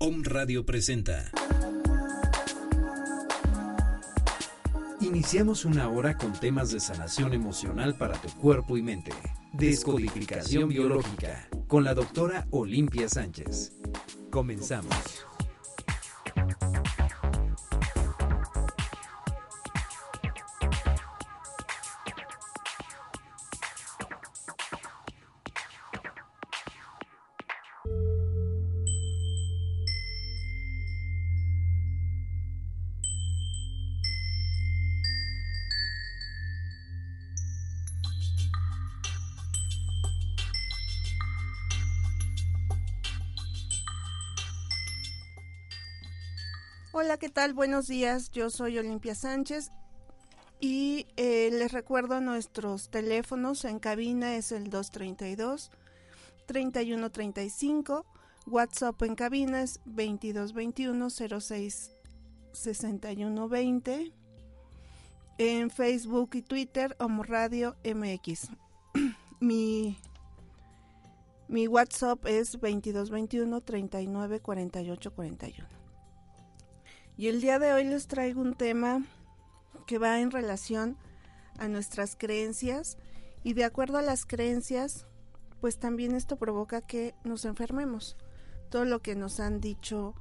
Om Radio presenta. Iniciamos una hora con temas de sanación emocional para tu cuerpo y mente. Descodificación biológica con la doctora Olimpia Sánchez. Comenzamos. Hola, ¿qué tal? Buenos días, yo soy Olimpia Sánchez y eh, les recuerdo nuestros teléfonos en cabina es el 232 3135, WhatsApp en cabina es 2221 06 6120, en Facebook y Twitter Homo Radio MX. mi, mi WhatsApp es 2221 39 48 41. Y el día de hoy les traigo un tema que va en relación a nuestras creencias y de acuerdo a las creencias, pues también esto provoca que nos enfermemos. Todo lo que nos han dicho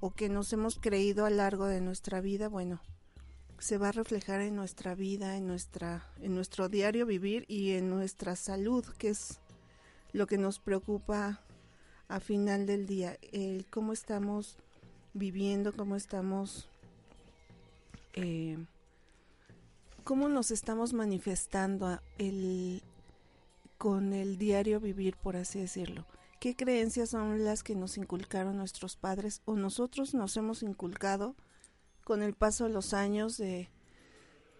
o que nos hemos creído a lo largo de nuestra vida, bueno, se va a reflejar en nuestra vida, en nuestra en nuestro diario vivir y en nuestra salud, que es lo que nos preocupa a final del día, el cómo estamos viviendo, cómo estamos, eh, cómo nos estamos manifestando el, con el diario vivir, por así decirlo. ¿Qué creencias son las que nos inculcaron nuestros padres o nosotros nos hemos inculcado con el paso de los años de,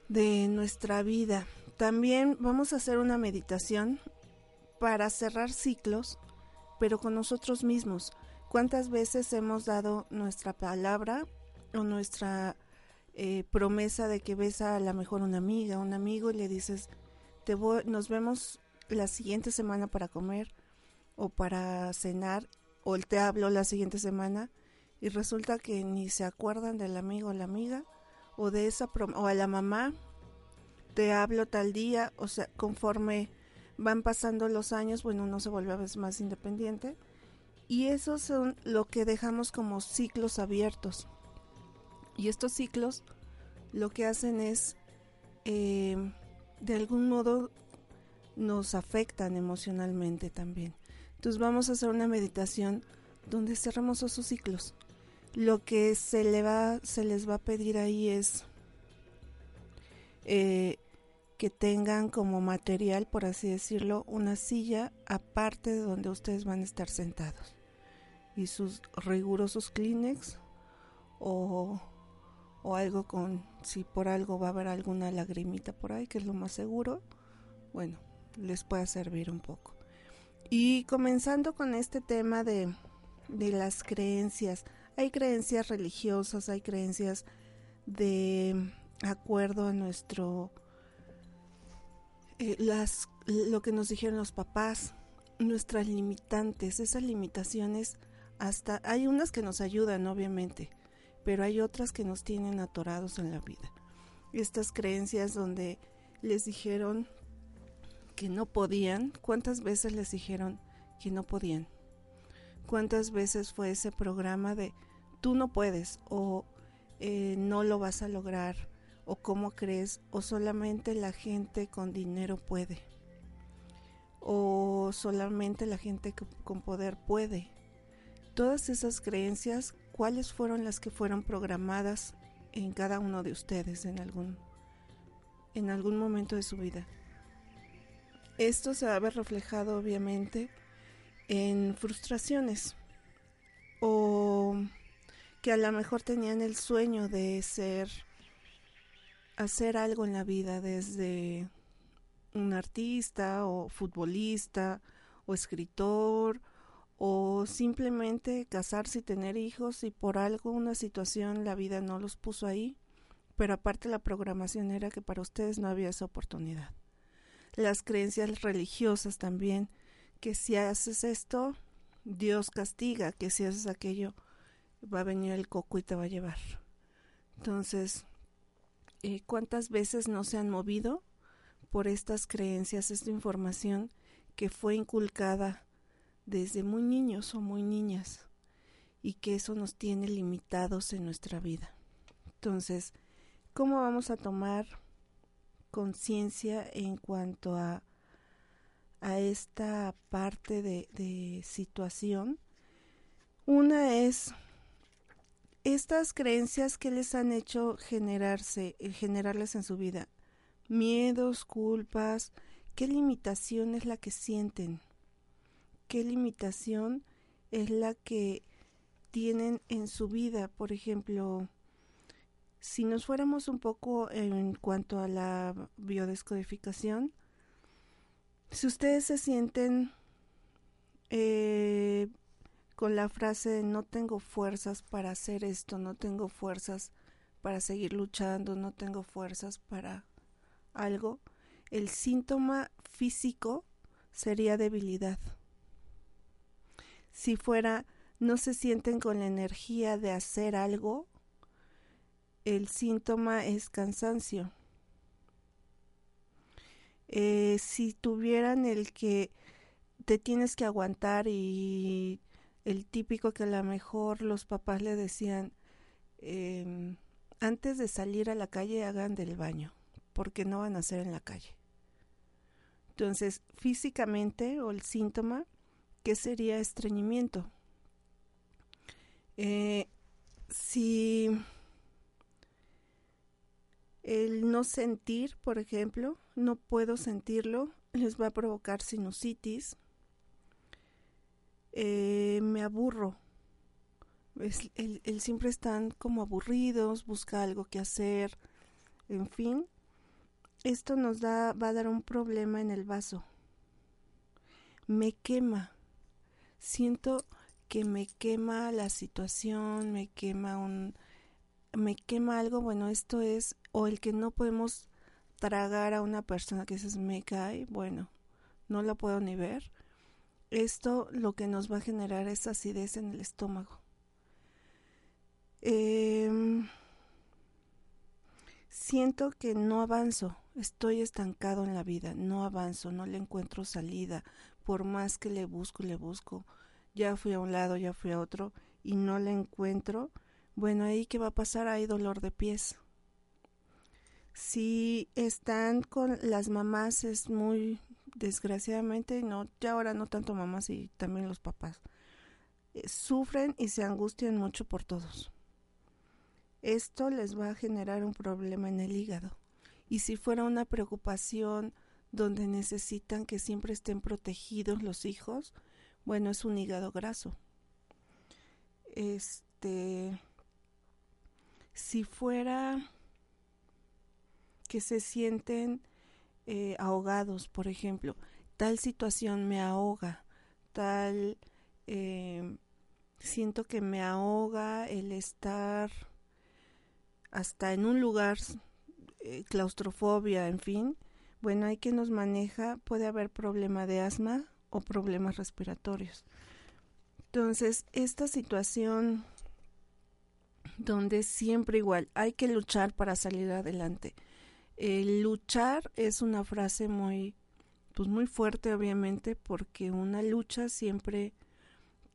de nuestra vida? También vamos a hacer una meditación para cerrar ciclos, pero con nosotros mismos ¿Cuántas veces hemos dado nuestra palabra o nuestra eh, promesa de que ves a la mejor una amiga, un amigo y le dices, te nos vemos la siguiente semana para comer o para cenar o él te hablo la siguiente semana y resulta que ni se acuerdan del amigo o la amiga o de esa o a la mamá te hablo tal día, o sea, conforme van pasando los años, bueno, uno se vuelve a veces más independiente y esos son lo que dejamos como ciclos abiertos. Y estos ciclos lo que hacen es, eh, de algún modo, nos afectan emocionalmente también. Entonces vamos a hacer una meditación donde cerramos esos ciclos. Lo que se, le va, se les va a pedir ahí es eh, que tengan como material, por así decirlo, una silla aparte de donde ustedes van a estar sentados y sus rigurosos Kleenex o, o algo con, si por algo va a haber alguna lagrimita por ahí, que es lo más seguro, bueno, les puede servir un poco. Y comenzando con este tema de, de las creencias, hay creencias religiosas, hay creencias de acuerdo a nuestro eh, las lo que nos dijeron los papás, nuestras limitantes, esas limitaciones hasta hay unas que nos ayudan, obviamente, pero hay otras que nos tienen atorados en la vida. Estas creencias donde les dijeron que no podían, ¿cuántas veces les dijeron que no podían? ¿Cuántas veces fue ese programa de tú no puedes o eh, no lo vas a lograr o cómo crees o solamente la gente con dinero puede o solamente la gente con poder puede todas esas creencias, cuáles fueron las que fueron programadas en cada uno de ustedes en algún, en algún momento de su vida. Esto se va a ver reflejado obviamente en frustraciones o que a lo mejor tenían el sueño de ser, hacer algo en la vida, desde un artista o futbolista o escritor o simplemente casarse y tener hijos y por algo una situación la vida no los puso ahí, pero aparte la programación era que para ustedes no había esa oportunidad. Las creencias religiosas también, que si haces esto, Dios castiga, que si haces aquello, va a venir el coco y te va a llevar. Entonces, eh, ¿cuántas veces no se han movido por estas creencias, esta información que fue inculcada desde muy niños o muy niñas y que eso nos tiene limitados en nuestra vida? Entonces, ¿cómo vamos a tomar conciencia en cuanto a, a esta parte de, situación? Una es estas creencias que les han hecho generarse, eh, generarles en su vida, miedos, culpas, qué limitación es la que sienten, qué limitación es la que tienen en su vida, por ejemplo, si nos fuéramos un poco en cuanto a la biodescodificación, si ustedes se sienten eh, con la frase no tengo fuerzas para hacer esto, no tengo fuerzas para seguir luchando, no tengo fuerzas para algo, el síntoma físico sería debilidad. Si fuera no se sienten con la energía de hacer algo, el síntoma es cansancio. Eh, si tuvieran el que te tienes que aguantar y el típico que a lo mejor los papás le decían, em, antes de salir a la calle hagan del baño, porque no van a hacer en la calle. Entonces, físicamente o el síntoma, ¿qué sería estreñimiento? Eh, si el no sentir, por ejemplo, no puedo sentirlo, les va a provocar sinusitis, eh, me aburro. el, siempre están como aburridos, busca algo que hacer, en fin. Esto nos da, va a dar un problema en el vaso. Me quema. Siento que me quema la situación, me quema un, me quema algo, bueno, esto es, o el que no podemos tragar a una persona que se me cae, bueno, no la puedo ni ver esto lo que nos va a generar es acidez en el estómago. Em, siento que no avanzo, estoy estancado en la vida, no avanzo, no le encuentro salida, por más que le busco, le busco, ya fui a un lado, ya fui a otro y no le encuentro, bueno, ahí qué va a pasar, hay dolor de pies. Si están con las mamás es muy desgraciadamente, no, ya ahora no tanto mamás y también los papás, eh, sufren y se angustian mucho por todos. Esto les va a generar un problema en el hígado. Y si fuera una preocupación donde necesitan que siempre estén protegidos los hijos, bueno, es un hígado graso. Este, si fuera que se sienten eh, ahogados, por ejemplo. Tal situación me ahoga, tal eh, siento que me ahoga el estar hasta en un lugar, eh, claustrofobia, en fin. Bueno, hay que nos maneja, puede haber problema de asma o problemas respiratorios. Entonces, esta situación donde siempre igual hay que luchar para salir adelante. El luchar es una frase muy, pues muy fuerte obviamente porque una lucha siempre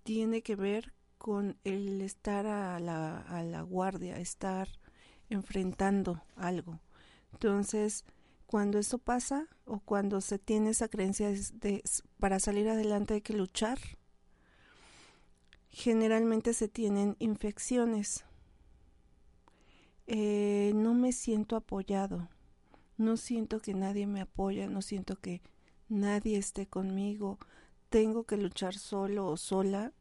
tiene que ver con el estar a la, a la guardia, estar enfrentando algo. Entonces, cuando eso pasa o cuando se tiene esa creencia de para salir adelante hay que luchar, generalmente se tienen infecciones. Eh, no me siento apoyado no siento que nadie me apoya, no siento que nadie esté conmigo, tengo que luchar solo o sola.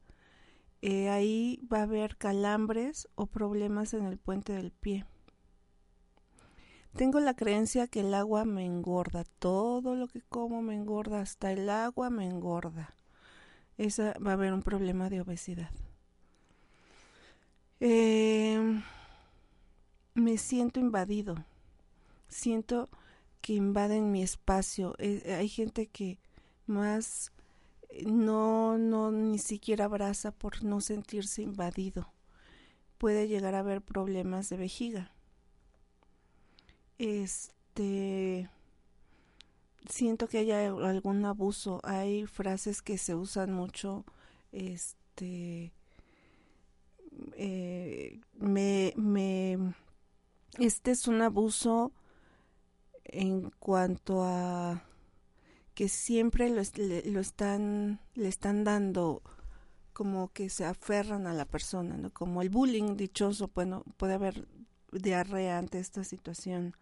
eh, ahí va a haber calambres o problemas en el puente del pie. Tengo la creencia que el agua me engorda, todo lo que como me engorda, hasta el agua me engorda. Esa va a haber un problema de obesidad. Em, me siento invadido, siento que invaden mi espacio. Eh, hay gente que más eh, no, no, ni siquiera abraza por no sentirse invadido. Puede llegar a haber problemas de vejiga. Este siento que haya algún abuso. Hay frases que se usan mucho. Este eh, me, este es un abuso en cuanto a que siempre lo, están le están dando como que se aferran a la persona, ¿no? Como el bullying dichoso, puede haber diarrea ante esta situación.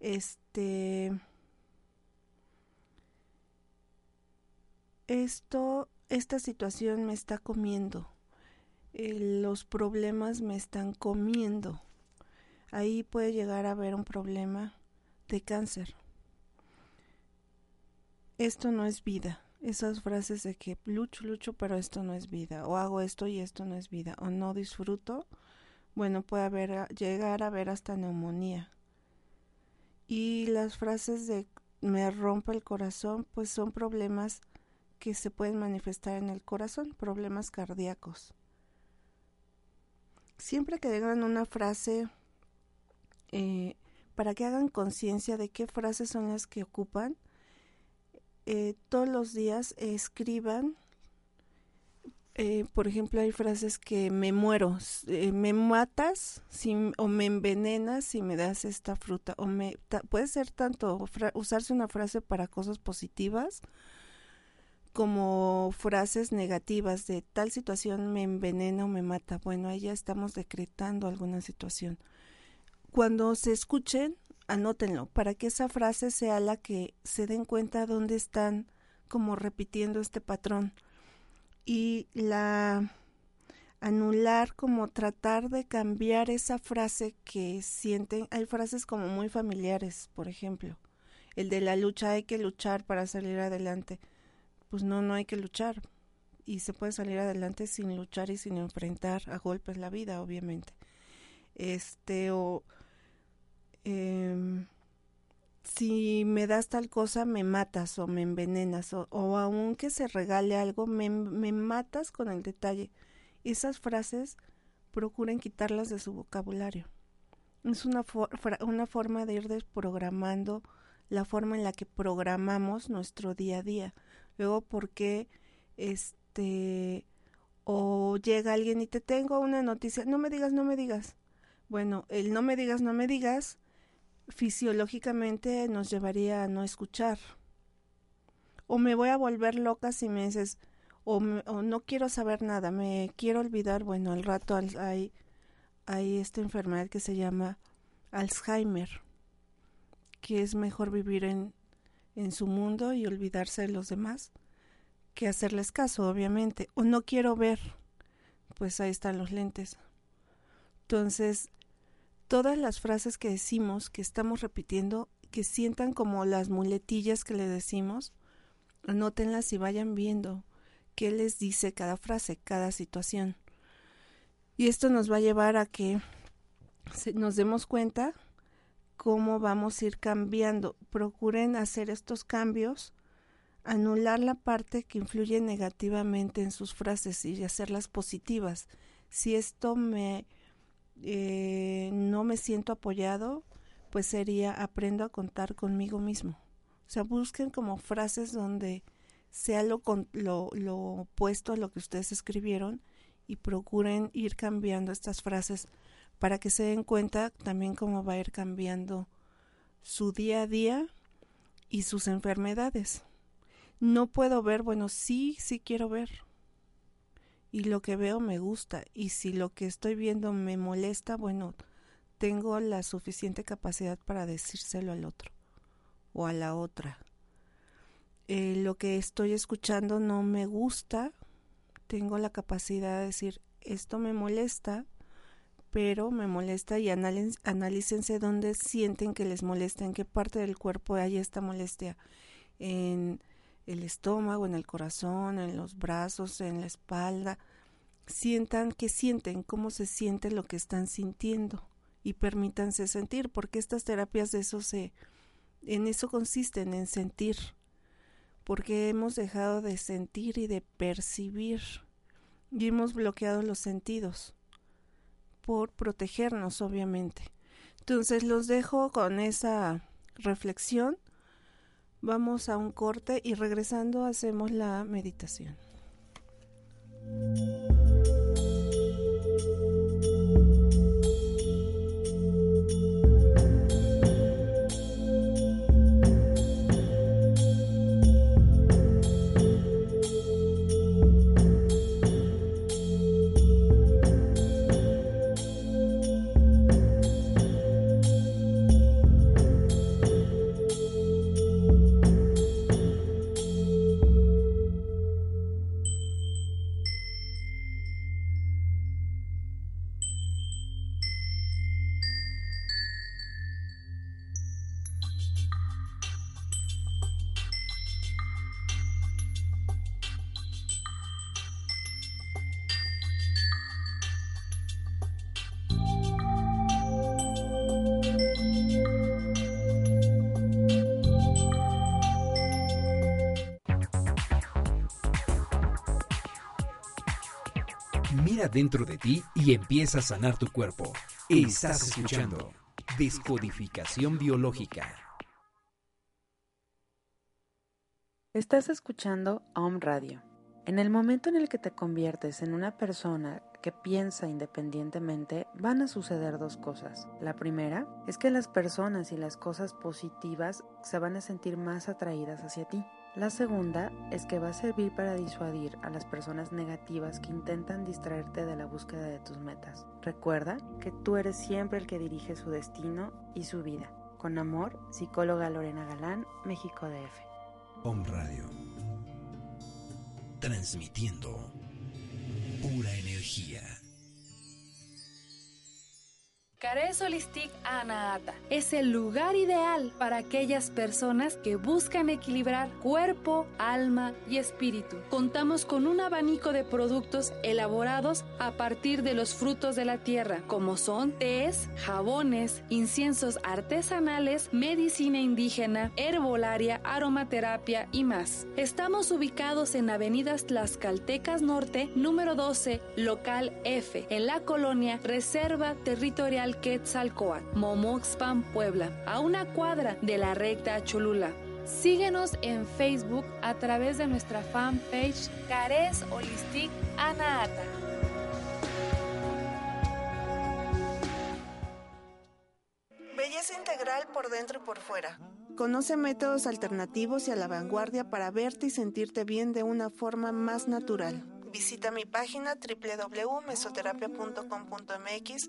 Este esto esta situación me está comiendo. los problemas me están comiendo. Ahí puede llegar a haber un problema de cáncer. Esto no es vida. Esas frases de que lucho, lucho, pero esto no es vida. O hago esto y esto no es vida. O no disfruto. Bueno, puede haber, llegar a haber hasta neumonía. Y las frases de me rompe el corazón, pues son problemas que se pueden manifestar en el corazón, problemas cardíacos. Siempre que digan una frase eh, para que hagan conciencia de qué frases son las que ocupan. Eh, todos los días escriban, eh, por ejemplo, hay frases que me muero, eh, me matas o me envenenas si me das esta fruta, o me puede ser tanto usarse una frase para cosas positivas como frases negativas de tal situación me envenena o me mata. Bueno, ahí ya estamos decretando alguna situación cuando se escuchen, anótenlo, para que esa frase sea la que se den cuenta dónde están como repitiendo este patrón. Y la anular, como tratar de cambiar esa frase que sienten. Hay frases como muy familiares, por ejemplo. El de la lucha, hay que luchar para salir adelante. Pues no, no hay que luchar. Y se puede salir adelante sin luchar y sin enfrentar a golpes la vida, obviamente. Este, o eh, si me das tal cosa, me matas o me envenenas, o, o aunque se regale algo, me, me, matas con el detalle. Esas frases procuren quitarlas de su vocabulario. Es una, una forma de ir desprogramando la forma en la que programamos nuestro día a día. Luego, porque este o llega alguien y te tengo una noticia, no me digas, no me digas. Bueno, el no me digas, no me digas fisiológicamente nos llevaría a no escuchar. O me voy a volver loca si me dices, o, no quiero saber nada, me quiero olvidar. Bueno, al rato hay, hay esta enfermedad que se llama Alzheimer, que es mejor vivir en, en su mundo y olvidarse de los demás que hacerles caso, obviamente. O no quiero ver, pues ahí están los lentes. Entonces, todas las frases que decimos, que estamos repitiendo, que sientan como las muletillas que le decimos, anótenlas y vayan viendo qué les dice cada frase, cada situación. Y esto nos va a llevar a que nos demos cuenta cómo vamos a ir cambiando. Procuren hacer estos cambios, anular la parte que influye negativamente en sus frases y hacerlas positivas. Si esto me eh, no me siento apoyado, pues sería aprendo a contar conmigo mismo. O sea, busquen como frases donde sea lo, lo, lo opuesto a lo que ustedes escribieron y procuren ir cambiando estas frases para que se den cuenta también cómo va a ir cambiando su día a día y sus enfermedades. No puedo ver, bueno, sí, sí quiero ver, y lo que veo me gusta y si lo que estoy viendo me molesta, bueno, tengo la suficiente capacidad para decírselo al otro o a la otra. Eh, lo que estoy escuchando no me gusta, tengo la capacidad de decir, esto me molesta, pero me molesta y analícense dónde sienten que les molesta, en qué parte del cuerpo hay esta molestia, en el estómago, en el corazón, en los brazos, en la espalda. Sientan que sienten, cómo se siente lo que están sintiendo y permítanse sentir, porque estas terapias de eso se, en eso consisten, en sentir, porque hemos dejado de sentir y de percibir y hemos bloqueado los sentidos por protegernos, obviamente. Entonces los dejo con esa reflexión. Vamos a un corte y regresando hacemos la meditación. Dentro de ti y empieza a sanar tu cuerpo. Estás escuchando Descodificación Biológica. Estás escuchando Om Radio. En el momento en el que te conviertes en una persona que piensa independientemente, van a suceder dos cosas. La primera es que las personas y las cosas positivas se van a sentir más atraídas hacia ti. La segunda es que va a servir para disuadir a las personas negativas que intentan distraerte de la búsqueda de tus metas. Recuerda que tú eres siempre el que dirige su destino y su vida. Con amor, psicóloga Lorena Galán, México DF. Home Radio. Transmitiendo pura energía. Cares Holistic Anahata es el lugar ideal para aquellas personas que buscan equilibrar cuerpo, alma y espíritu. Contamos con un abanico de productos elaborados a partir de los frutos de la tierra, como son tés, jabones, inciensos artesanales, medicina indígena, herbolaria, aromaterapia y más. Estamos ubicados en Avenidas Tlaxcaltecas Norte, número 12, local F, en la colonia Reserva Territorial Quetzalcoatl, Momoxpan, Puebla, a una cuadra de la recta Cholula. Síguenos en Facebook a través de nuestra fanpage Cares Holistic Anaata. Belleza integral por dentro y por fuera. Conoce métodos alternativos y a la vanguardia para verte y sentirte bien de una forma más natural. Visita mi página www.mesoterapia.com.mx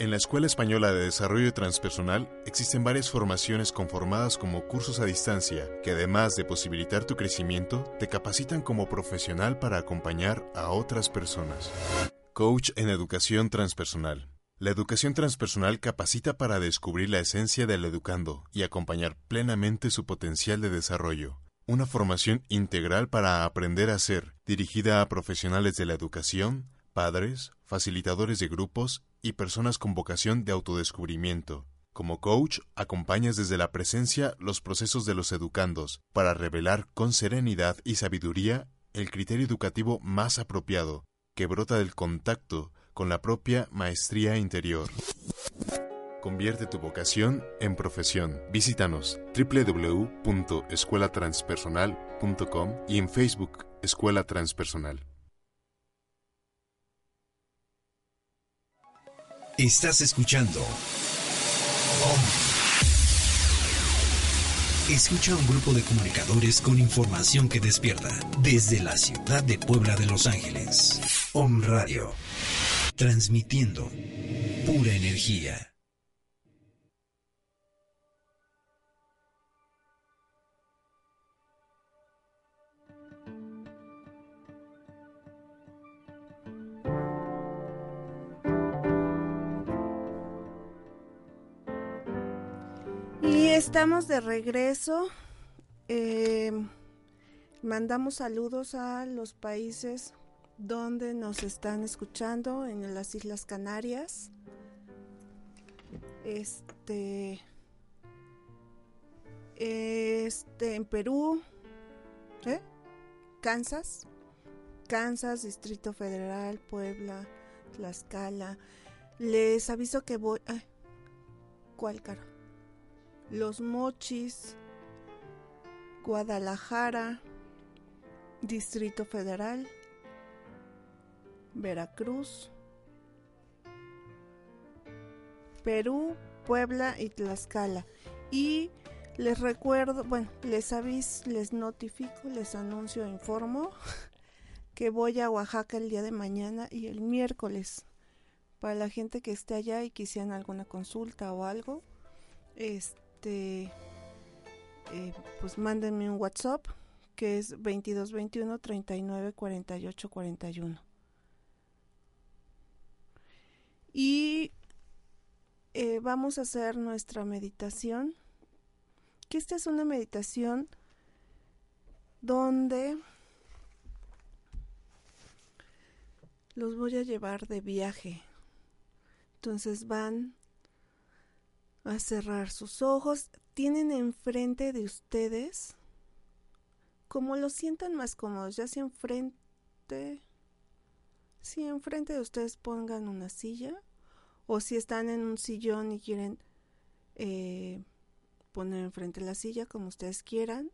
En la Escuela Española de Desarrollo Transpersonal existen varias formaciones conformadas como cursos a distancia que además de posibilitar tu crecimiento, te capacitan como profesional para acompañar a otras personas. Coach en Educación Transpersonal. La educación transpersonal capacita para descubrir la esencia del educando y acompañar plenamente su potencial de desarrollo. Una formación integral para aprender a ser, dirigida a profesionales de la educación, padres, facilitadores de grupos y personas con vocación de autodescubrimiento. Como coach, acompañas desde la presencia los procesos de los educandos para revelar con serenidad y sabiduría el criterio educativo más apropiado, que brota del contacto con la propia maestría interior. Convierte tu vocación en profesión. Visítanos www.escuelatranspersonal.com y en Facebook Escuela Transpersonal. Estás escuchando. Escucha a un grupo de comunicadores con información que despierta desde la ciudad de Puebla de Los Ángeles. Om Radio. Transmitiendo pura energía. Estamos de regreso. Eh, mandamos saludos a los países donde nos están escuchando en las Islas Canarias. Este este en Perú, ¿eh? Kansas, Kansas, Distrito Federal, Puebla, Tlaxcala. Les aviso que voy. ¿Cuál cara? Los Mochis, Guadalajara, Distrito Federal, Veracruz, Perú, Puebla y Tlaxcala. Y les recuerdo, bueno, les aviso, les notifico, les anuncio, informo que voy a Oaxaca el día de mañana y el miércoles. Para la gente que esté allá y quisieran alguna consulta o algo, este, eh, pues mándenme un WhatsApp que es 2221 39 48 41. Y eh, vamos a hacer nuestra meditación. Que esta es una meditación donde los voy a llevar de viaje. Entonces van a cerrar sus ojos. Tienen enfrente de ustedes, como lo sientan más cómodos, ya sea enfrente, si enfrente de ustedes pongan una silla, o si están en un sillón y quieren eh, poner enfrente la silla, como ustedes quieran.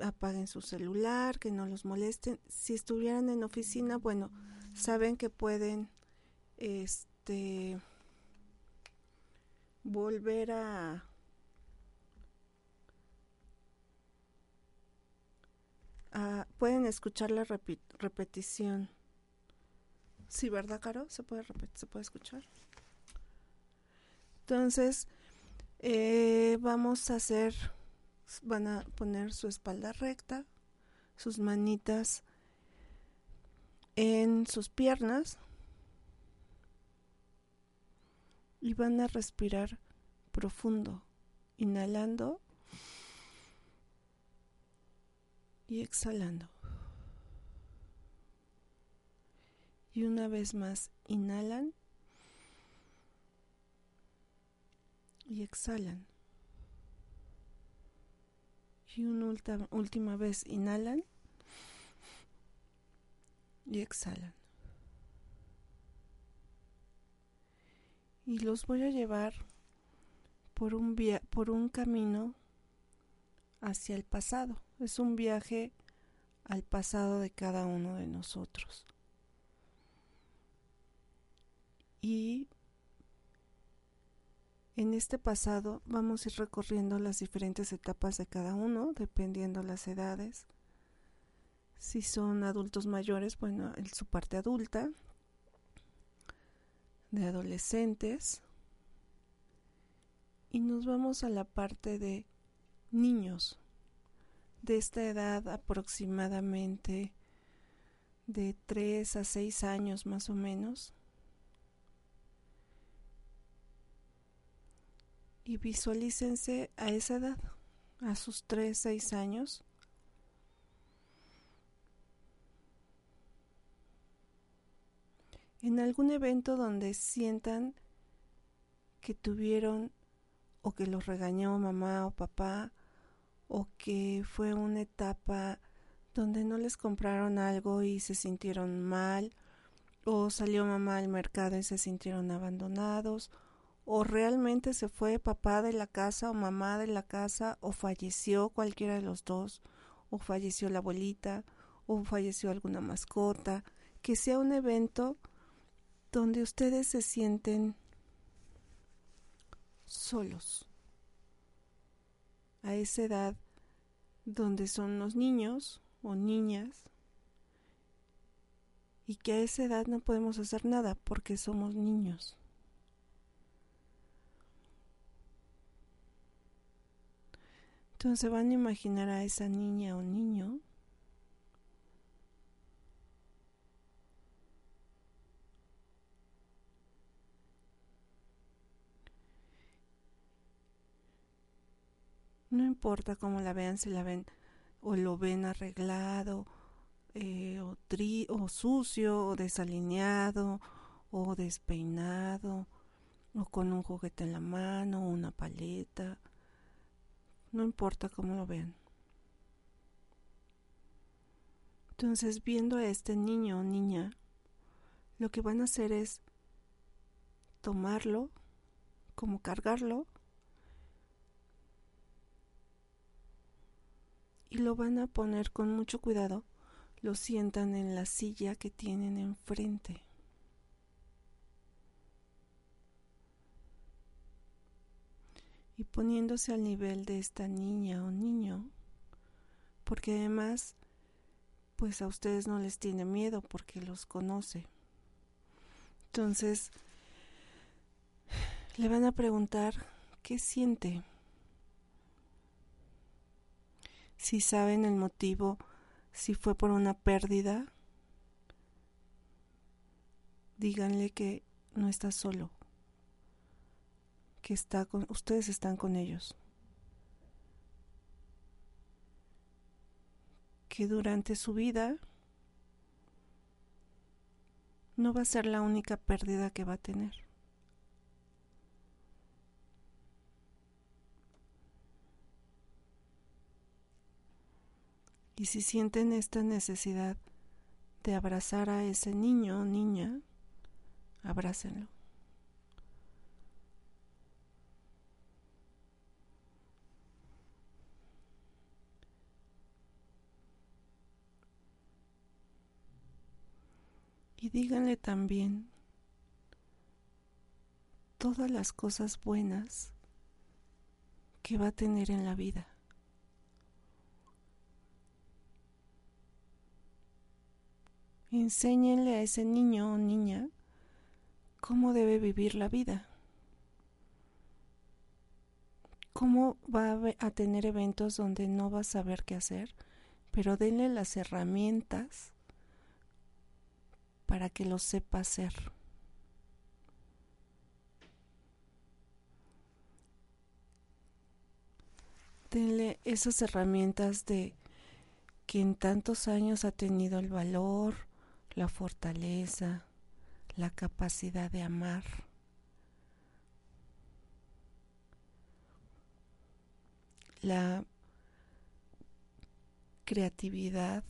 Apaguen su celular, que no los molesten. Si estuvieran en oficina, bueno, saben que pueden, este volver a pueden escuchar la repetición. Sí, ¿verdad, Caro? ¿Se puede, se puede escuchar? Entonces, eh, vamos a hacer, van a poner su espalda recta, sus manitas en sus piernas y van a respirar profundo, inhalando y exhalando. Y una vez más, inhalan y exhalan. Y una última vez, inhalan y exhalan. Y los voy a llevar por un, por un camino hacia el pasado. Es un viaje al pasado de cada uno de nosotros. Y en este pasado vamos a ir recorriendo las diferentes etapas de cada uno, dependiendo las edades. Si son adultos mayores, bueno, en su parte adulta, de adolescentes y nos vamos a la parte de niños de esta edad aproximadamente de 3 a 6 años más o menos. Y visualícense a esa edad, a sus 3, 6 años. En algún evento donde sientan que tuvieron o que los regañó mamá o papá o que fue una etapa donde no les compraron algo y se sintieron mal o salió mamá al mercado y se sintieron abandonados o realmente se fue papá de la casa o mamá de la casa o falleció cualquiera de los dos o falleció la abuelita o falleció alguna mascota, que sea un evento donde ustedes se sienten solos. A esa edad donde son los niños o niñas y que a esa edad no podemos hacer nada porque somos niños. Entonces van a imaginar a esa niña o niño No importa cómo la vean, si la ven o lo ven arreglado, eh, o, tri o sucio, o desalineado, o despeinado, o con un juguete en la mano, una paleta. No importa cómo lo vean. Entonces, viendo a este niño o niña, lo que van a hacer es tomarlo, como cargarlo, y lo van a poner con mucho cuidado, lo sientan en la silla que tienen enfrente. Y poniéndose al nivel de esta niña o niño, porque además, pues a ustedes no les tiene miedo porque los conoce. Entonces, le van a preguntar qué siente si saben el motivo, si fue por una pérdida, díganle que no está solo, que está con ustedes están con ellos. Que durante su vida no va a ser la única pérdida que va a tener. Y si sienten esta necesidad de abrazar a ese niño o niña, abrácenlo. Y díganle también todas las cosas buenas que va a tener en la vida. Enséñenle a ese niño o niña cómo debe vivir la vida, cómo va a tener eventos donde no va a saber qué hacer, pero denle las herramientas para que lo sepa hacer. Denle esas herramientas de que en tantos años ha tenido el valor, la fortaleza, la capacidad de amar. La creatividad,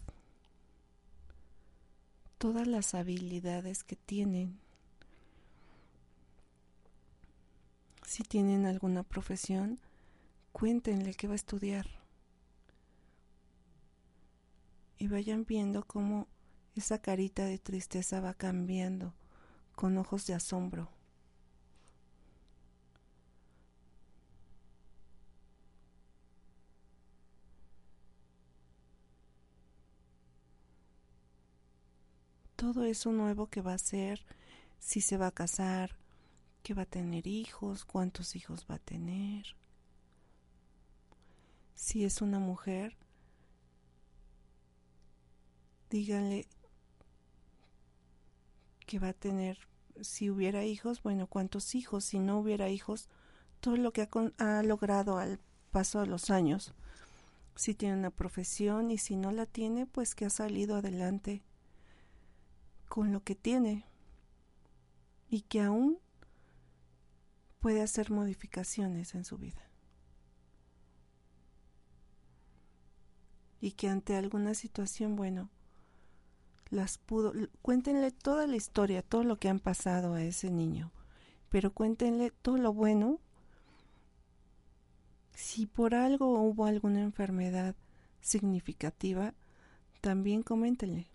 todas las habilidades que tienen. Si tienen alguna profesión, cuéntenle que va a estudiar. Y vayan viendo cómo esa carita de tristeza va cambiando con ojos de asombro. Todo eso nuevo que va a ser, si se va a casar, que va a tener hijos, cuántos hijos va a tener. Si es una mujer, díganle que va a tener, si hubiera hijos, bueno, cuántos hijos, si no hubiera hijos, todo lo que ha, logrado al paso de los años. Si tiene una profesión y si no la tiene, pues que ha salido adelante con lo que tiene y que aún puede hacer modificaciones en su vida. Y que ante alguna situación, bueno, las pudo, cuéntenle toda la historia, todo lo que han pasado a ese niño, pero cuéntenle todo lo bueno. Si por algo hubo alguna enfermedad significativa, también coméntenle.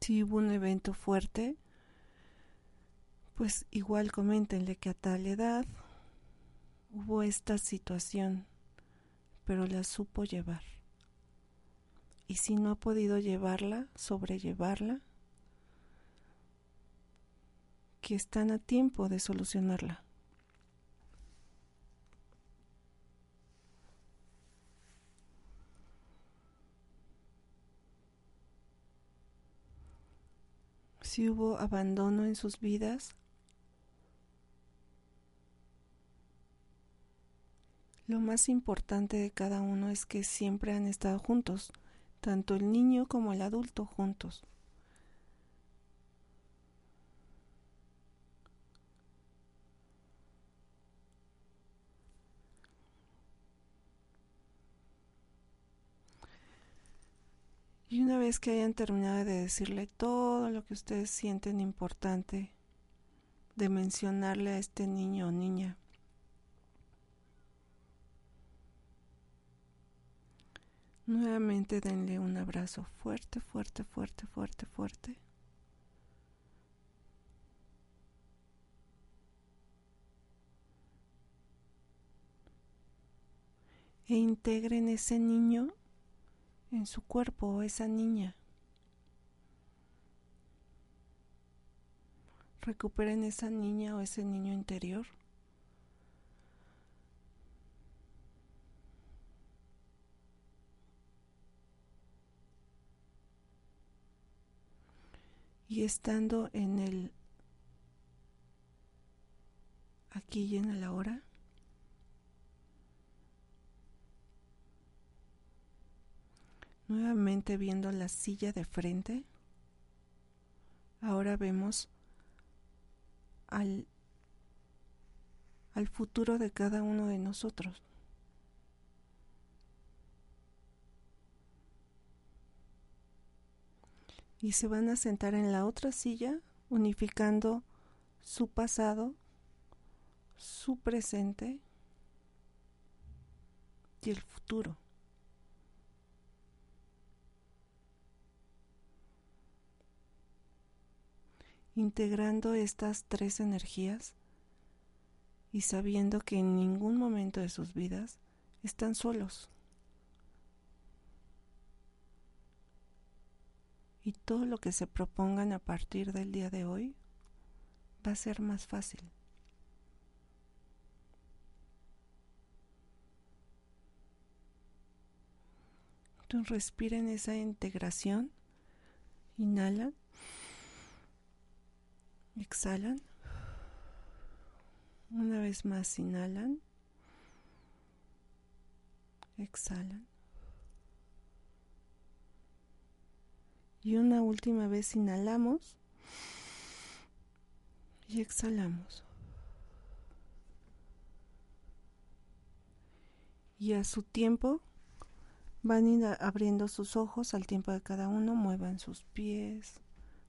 Si hubo un evento fuerte, pues igual coméntenle que a tal edad hubo esta situación, pero la supo llevar. Y si no ha podido llevarla, sobrellevarla, que están a tiempo de solucionarla. Si hubo abandono en sus vidas, Lo más importante de cada uno es que siempre han estado juntos, tanto el niño como el adulto juntos. Y una vez que hayan terminado de decirle todo lo que ustedes sienten importante, de mencionarle a este niño o niña, Nuevamente denle un abrazo fuerte, fuerte, fuerte, fuerte, fuerte. E integren ese niño en su cuerpo o esa niña. Recuperen esa niña o ese niño interior. Y estando en el aquí y en el ahora, nuevamente viendo la silla de frente, ahora vemos al, al futuro de cada uno de nosotros. Y se van a sentar en la otra silla unificando su pasado, su presente y el futuro. Integrando estas tres energías y sabiendo que en ningún momento de sus vidas están solos. Y todo lo que se propongan a partir del día de hoy va a ser más fácil. Entonces respiren esa integración, inhalan, exhalan, una vez más inhalan, exhalan. Y una última vez inhalamos y exhalamos. Y a su tiempo van abriendo sus ojos al tiempo de cada uno, muevan sus pies,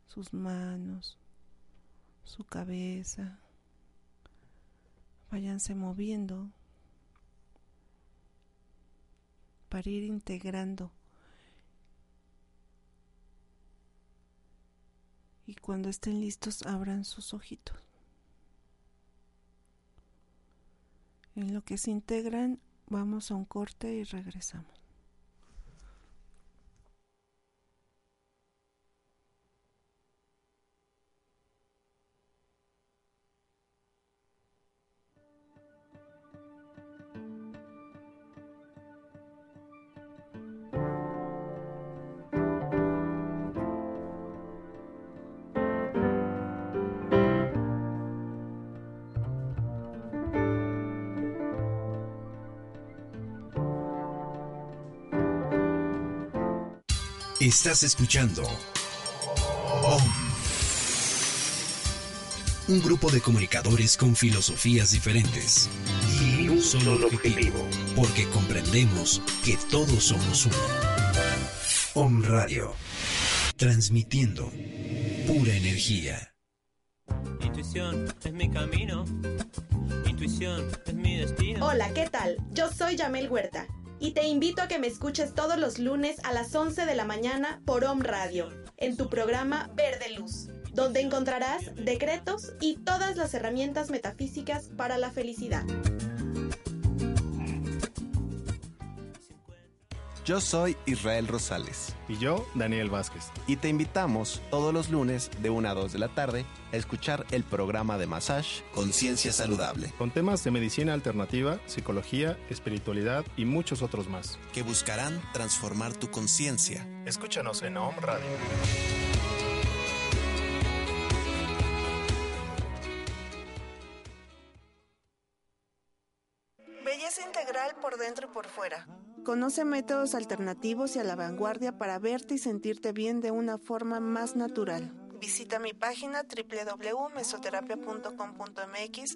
sus manos, su cabeza. Váyanse moviendo para ir integrando y cuando estén listos abran sus ojitos. En lo que se integran, vamos a un corte y regresamos. Estás escuchando OM. Un grupo de comunicadores con filosofías diferentes y un solo objetivo, porque comprendemos que todos somos uno. OM Radio transmitiendo pura energía. Intuición es mi camino. Intuición es mi destino. Hola, ¿qué tal? Yo soy Yamel Huerta y te invito a que me escuches todos los lunes a las 11 de la mañana por Om Radio, en tu programa Verde Luz, donde encontrarás decretos y todas las herramientas metafísicas para la felicidad. Yo soy Israel Rosales. Y yo, Daniel Vázquez. Y te invitamos todos los lunes de 1 a 2 de la tarde a escuchar el programa de Massage Conciencia Saludable. Con temas de medicina alternativa, psicología, espiritualidad y muchos otros más. Que buscarán transformar tu conciencia. Escúchanos en Home Radio. Belleza integral por dentro y por fuera. Conoce métodos alternativos y a la vanguardia para verte y sentirte bien de una forma más natural. Visita mi página www.mesoterapia.com.mx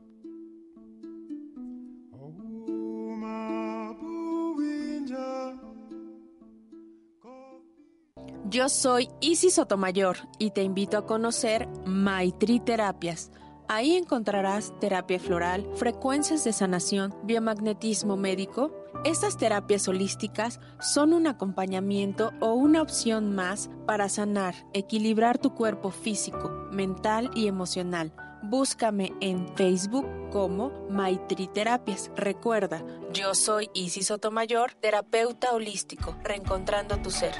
Yo soy Isis Sotomayor y te invito a conocer Maitri Terapias. Ahí encontrarás terapia floral, frecuencias de sanación, biomagnetismo médico. Estas terapias holísticas son un acompañamiento o una opción más para sanar, equilibrar tu cuerpo físico, mental y emocional. Búscame en Facebook como Maitri Terapias. Recuerda, yo soy Isis Sotomayor, terapeuta holístico, reencontrando tu ser.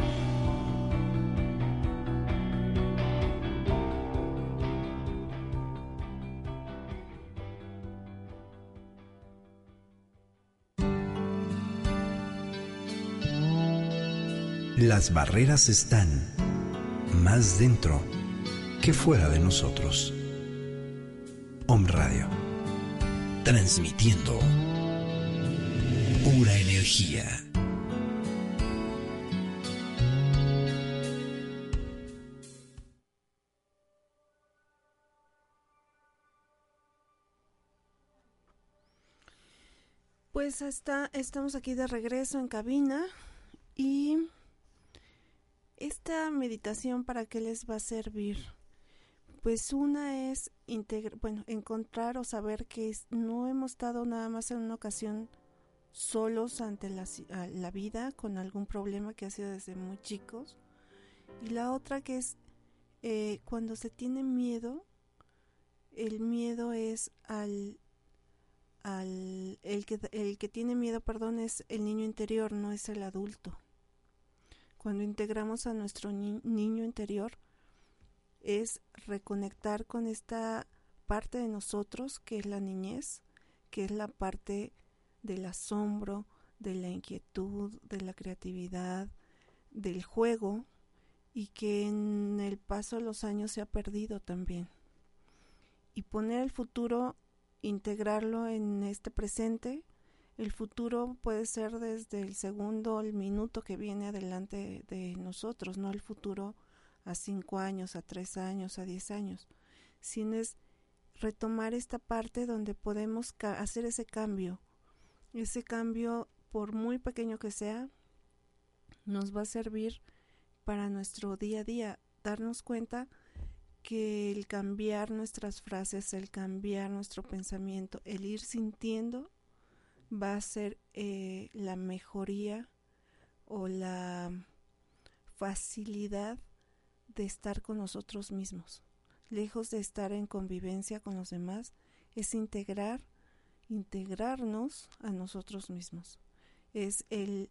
Las barreras están más dentro que fuera de nosotros. Om Radio, transmitiendo pura energía. Pues está, estamos aquí de regreso en cabina y esta meditación para qué les va a servir? Pues una es bueno, encontrar o saber que no hemos estado nada más en una ocasión solos ante la, vida con algún problema que ha sido desde muy chicos. Y la otra que es eh, cuando se tiene miedo, el miedo es al, al el, que, el que tiene miedo, perdón, es el niño interior, no es el adulto. Cuando integramos a nuestro niño interior, es reconectar con esta parte de nosotros que es la niñez, que es la parte del asombro, de la inquietud, de la creatividad, del juego y que en el paso de los años se ha perdido también. Y poner el futuro, integrarlo en este presente, el futuro puede ser desde el segundo, el minuto que viene adelante de nosotros, no el futuro a cinco años, a tres años, a diez años, sino es retomar esta parte donde podemos hacer ese cambio. Ese cambio, por muy pequeño que sea, nos va a servir para nuestro día a día, darnos cuenta que el cambiar nuestras frases, el cambiar nuestro pensamiento, el ir sintiendo, va a ser eh, la mejoría o la facilidad de estar con nosotros mismos. Lejos de estar en convivencia con los demás, es integrar, integrarnos a nosotros mismos. Es el,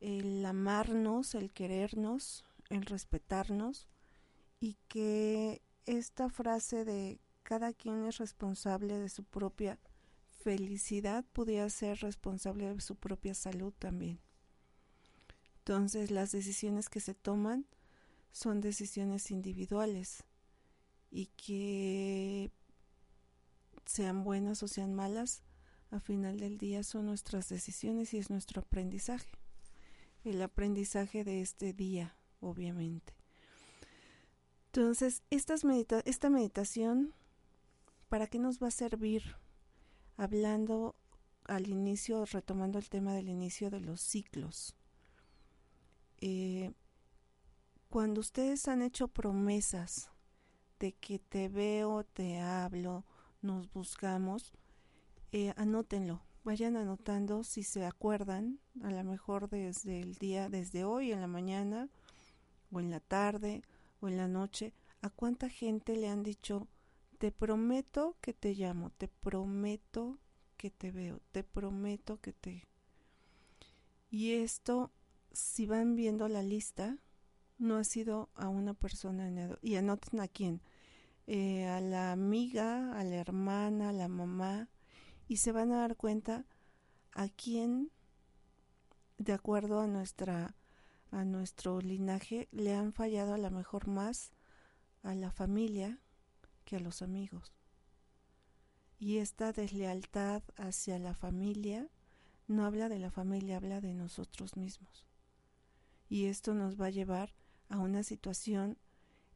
el amarnos, el querernos, el respetarnos y que esta frase de cada quien es responsable de su propia felicidad pudiera ser responsable de su propia salud también. Entonces las decisiones que se toman son decisiones individuales y que sean buenas o sean malas, a final del día son nuestras decisiones y es nuestro aprendizaje. El aprendizaje de este día, obviamente. Entonces, medita esta meditación, ¿para qué nos va a servir? Hablando al inicio, retomando el tema del inicio de los ciclos. Eh, cuando ustedes han hecho promesas de que te veo, te hablo, nos buscamos, eh, anótenlo, vayan anotando si se acuerdan, a lo mejor desde el día, desde hoy en la mañana o en la tarde o en la noche, a cuánta gente le han dicho, te prometo que te llamo, te prometo que te veo, te prometo que te... Y esto, si van viendo la lista, no ha sido a una persona y anoten a quién, eh, a la amiga, a la hermana, a la mamá, y se van a dar cuenta a quién, de acuerdo a nuestra a nuestro linaje, le han fallado a lo mejor más a la familia a los amigos. Y esta deslealtad hacia la familia no habla de la familia, habla de nosotros mismos. Y esto nos va a llevar a una situación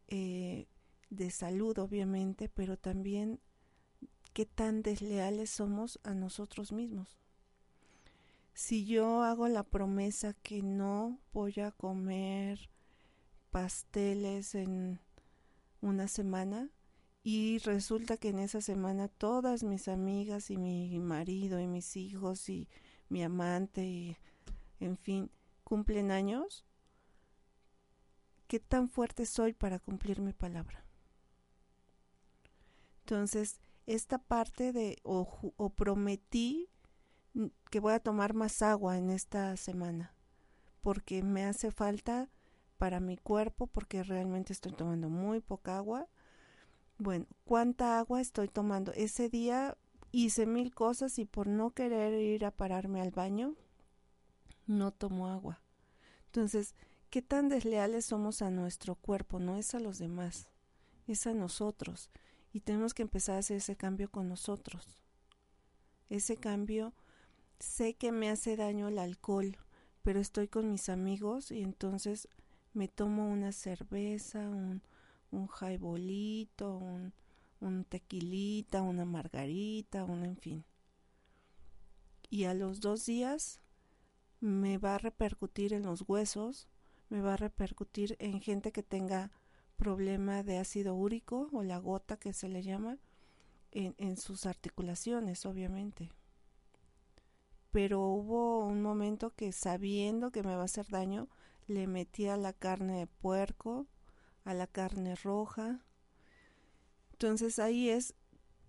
eh, de salud, obviamente, pero también qué tan desleales somos a nosotros mismos. Si yo hago la promesa que no voy a comer pasteles en una semana y resulta que en esa semana todas mis amigas y mi marido y mis hijos y mi amante y en fin cumplen años, ¿qué tan fuerte soy para cumplir mi palabra? Entonces, esta parte de o, prometí que voy a tomar más agua en esta semana, porque me hace falta para mi cuerpo, porque realmente estoy tomando muy poca agua. Bueno, ¿cuánta agua estoy tomando? Ese día hice mil cosas y por no querer ir a pararme al baño, no tomo agua. Entonces, qué tan desleales somos a nuestro cuerpo, no es a los demás, es a nosotros. Y tenemos que empezar a hacer ese cambio con nosotros. Ese cambio, sé que me hace daño el alcohol, pero estoy con mis amigos y entonces me tomo una cerveza, un, un jaibolito, un, un tequilita, una margarita, un en fin. Y a los dos días me va a repercutir en los huesos, me va a repercutir en gente que tenga problema de ácido úrico o la gota que se le llama en, en sus articulaciones, obviamente. Pero hubo un momento que sabiendo que me va a hacer daño, le metí a la carne de puerco, a la carne roja. Entonces ahí es,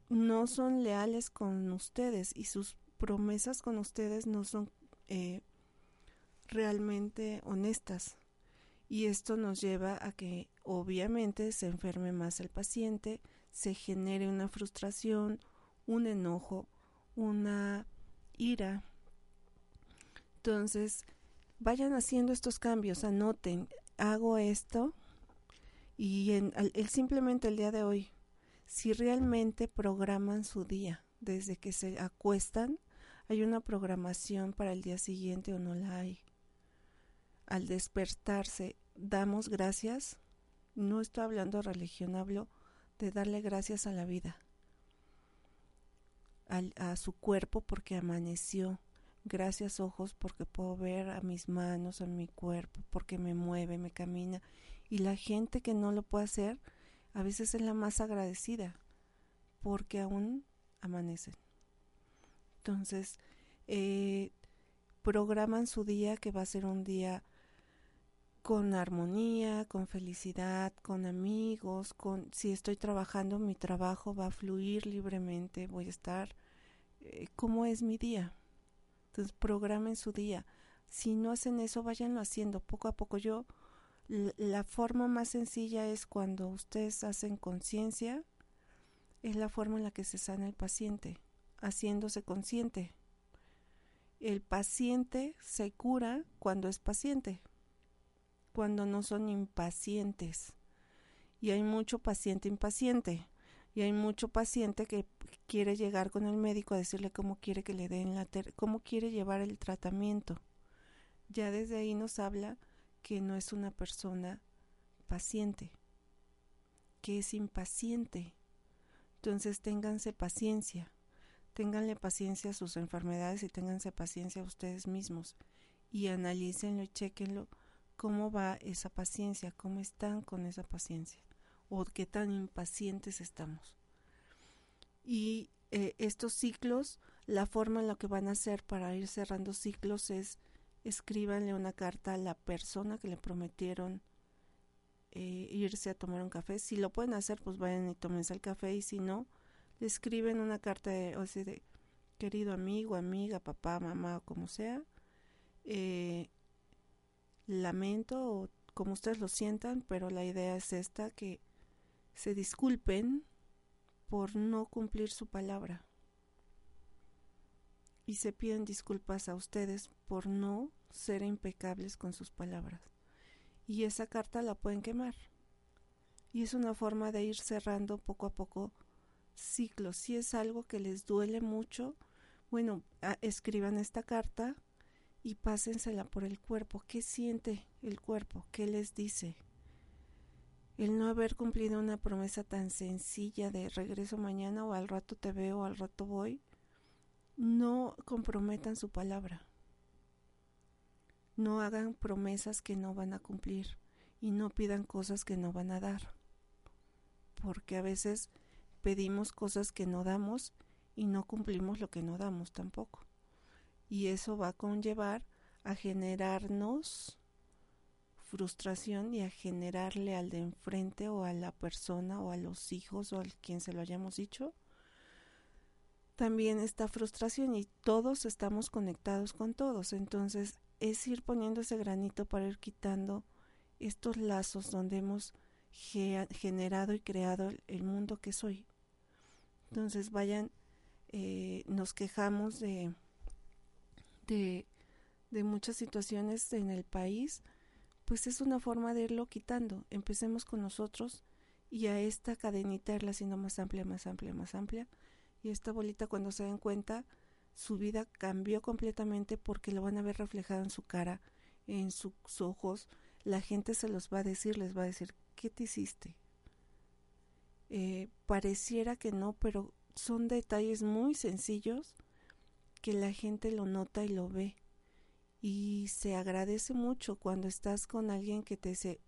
no son leales con ustedes y sus promesas con ustedes no son eh, realmente honestas y esto nos lleva a que obviamente se enferme más el paciente, se genere una frustración, un enojo, una ira. Entonces, vayan haciendo estos cambios, anoten, hago esto y en, el, simplemente el día de hoy, si realmente programan su día desde que se acuestan, hay una programación para el día siguiente o no la hay. Al despertarse damos gracias, no estoy hablando de religión, hablo de darle gracias a la vida, a su cuerpo porque amaneció, gracias ojos porque puedo ver a mis manos, a mi cuerpo, porque me mueve, me camina, y la gente que no lo puede hacer, a veces es la más agradecida, porque aún amanecen. Entonces, eh, programan su día que va a ser un día con armonía, con felicidad, con amigos, con si estoy trabajando, mi trabajo va a fluir libremente, voy a estar eh, como es mi día. Entonces programen su día. Si no hacen eso, váyanlo haciendo poco a poco. Yo la forma más sencilla es cuando ustedes hacen conciencia, es la forma en la que se sana el paciente, haciéndose consciente. El paciente se cura cuando es paciente cuando no son impacientes. Y hay mucho paciente impaciente. Y hay mucho paciente que quiere llegar con el médico a decirle cómo quiere que le den la cómo quiere llevar el tratamiento. Ya desde ahí nos habla que no es una persona paciente, que es impaciente. Entonces ténganse paciencia, ténganle paciencia a sus enfermedades y ténganse paciencia a ustedes mismos y analícenlo y chequenlo cómo va esa paciencia, cómo están con esa paciencia o qué tan impacientes estamos. Y eh, estos ciclos, la forma en la que van a hacer para ir cerrando ciclos es escríbanle una carta a la persona que le prometieron eh, irse a tomar un café. Si lo pueden hacer, pues vayan y tómense el café y si no, le escriben una carta de, o sea, de querido amigo, amiga, papá, mamá, o como sea. Eh, lamento o como ustedes lo sientan, pero la idea es esta, que se disculpen por no cumplir su palabra y se piden disculpas a ustedes por no ser impecables con sus palabras. Y esa carta la pueden quemar. Y es una forma de ir cerrando poco a poco ciclos. Si es algo que les duele mucho, bueno, escriban esta carta y pásensela por el cuerpo. ¿Qué siente el cuerpo? ¿Qué les dice? El no haber cumplido una promesa tan sencilla de regreso mañana o al rato te veo al rato voy, no comprometan su palabra. No hagan promesas que no van a cumplir y no pidan cosas que no van a dar. Porque a veces pedimos cosas que no damos y no cumplimos lo que no damos tampoco. Y eso va a conllevar a generarnos frustración y a generarle al de enfrente o a la persona o a los hijos o al quien se lo hayamos dicho también esta frustración y todos estamos conectados con todos. Entonces es ir poniendo ese granito para ir quitando estos lazos donde hemos generado y creado el mundo que soy. Entonces vayan, eh, nos quejamos de, de, de muchas situaciones en el país, pues es una forma de irlo quitando. Empecemos con nosotros y a esta cadenita irla haciendo más amplia, más amplia, más amplia y esta bolita cuando se den cuenta, su vida cambió completamente porque lo van a ver reflejado en su cara, en sus ojos. La gente se los va a decir, les va a decir, ¿qué te hiciste? Eh, pareciera que no, pero son detalles muy sencillos que la gente lo nota y lo ve. Y se agradece mucho cuando estás con alguien que te dice,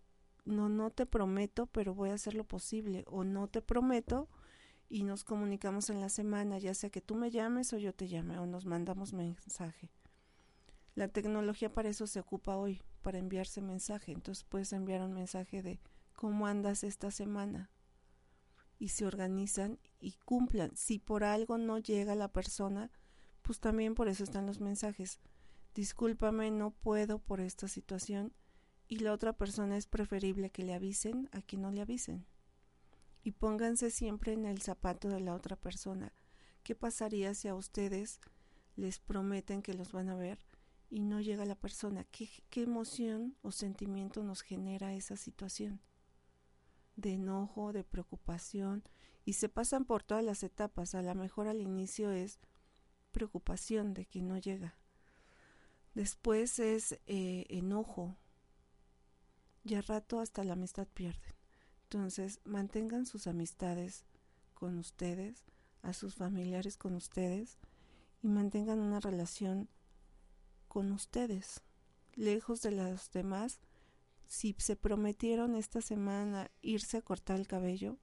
no, no te prometo, pero voy a hacer lo posible, o no te prometo, y nos comunicamos en la semana, ya sea que tú me llames o yo te llame o nos mandamos mensaje. La tecnología para eso se ocupa hoy, para enviarse mensaje. Entonces puedes enviar un mensaje de cómo andas esta semana y se organizan y cumplan. Si por algo no llega la persona, pues también por eso están los mensajes. Discúlpame, no puedo por esta situación y la otra persona es preferible que le avisen a que no le avisen y pónganse siempre en el zapato de la otra persona. ¿Qué pasaría si a ustedes les prometen que los van a ver y no llega la persona? ¿Qué, qué emoción o sentimiento nos genera esa situación? De enojo, de preocupación, y se pasan por todas las etapas. A lo mejor al inicio es preocupación de que no llega. Después es eh, enojo. Y al rato hasta la amistad pierden. Entonces, mantengan sus amistades con ustedes, a sus familiares con ustedes y mantengan una relación con ustedes, lejos de los demás. Si se prometieron esta semana irse a cortar el cabello,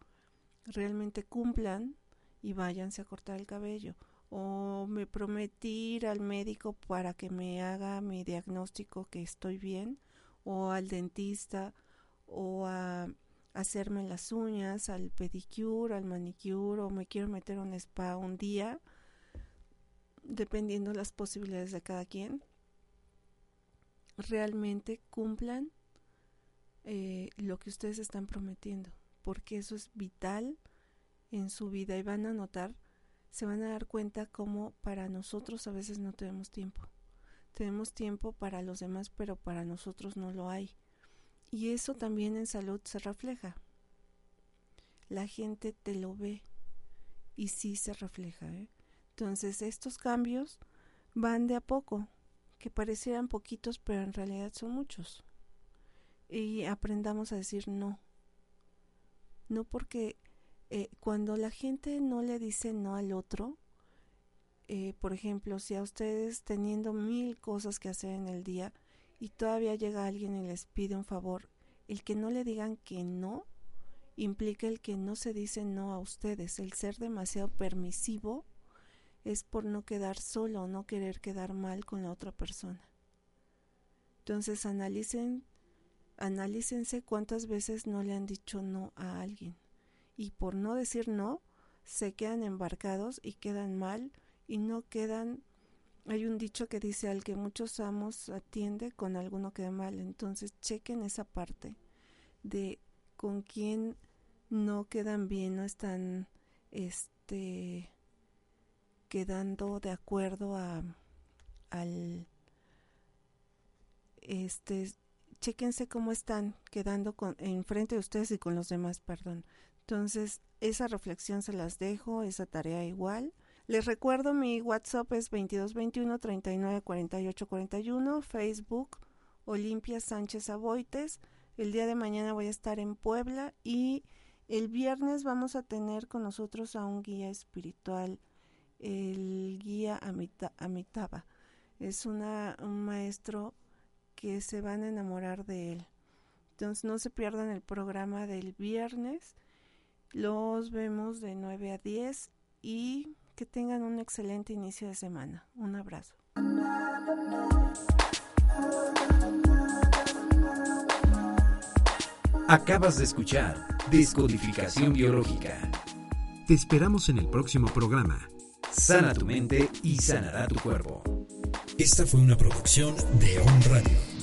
realmente cumplan y váyanse a cortar el cabello. O me prometí al médico para que me haga mi diagnóstico que estoy bien, o al dentista, o a hacerme las uñas, al pedicure, al manicure o me quiero meter un spa un día, dependiendo las posibilidades de cada quien, realmente cumplan eh, lo que ustedes están prometiendo, porque eso es vital en su vida y van a notar, se van a dar cuenta cómo para nosotros a veces no tenemos tiempo. Tenemos tiempo para los demás, pero para nosotros no lo hay y eso también en salud se refleja. la gente te lo ve y sí se refleja. ¿eh? Entonces estos cambios van de a poco, que parecieran poquitos, pero en realidad son muchos. Y aprendamos a decir no. No porque eh, cuando la gente no le dice no al otro, eh, por ejemplo, si a ustedes teniendo mil cosas que hacer en el día y todavía llega alguien y les pide un favor, el que no le digan que no implica el que no se dice no a ustedes. El ser demasiado permisivo es por no quedar solo, no querer quedar mal con la otra persona. Entonces analicen, analícense cuántas veces no le han dicho no a alguien y por no decir no se quedan embarcados y quedan mal y no quedan hay un dicho que dice al que muchos amos atiende con alguno queda mal entonces chequen esa parte de con quién no quedan bien no están este quedando de acuerdo a al este chequense cómo están quedando con enfrente de ustedes y con los demás perdón entonces, esa reflexión se las dejo, esa tarea igual. Les recuerdo, mi WhatsApp es 2221 39 48 41, Facebook Olimpia Sánchez Aboites. El día de mañana voy a estar en Puebla y el viernes vamos a tener con nosotros a un guía espiritual, el guía Amitaba. Es una, un maestro que se van a enamorar de él. Entonces no se pierdan el programa del viernes los vemos de 9 a 10 y que tengan un excelente inicio de semana. Un abrazo. Acabas de escuchar Descodificación Biológica. Te esperamos en el próximo programa. Sana tu mente y sanará tu cuerpo. Esta fue una producción de On Radio.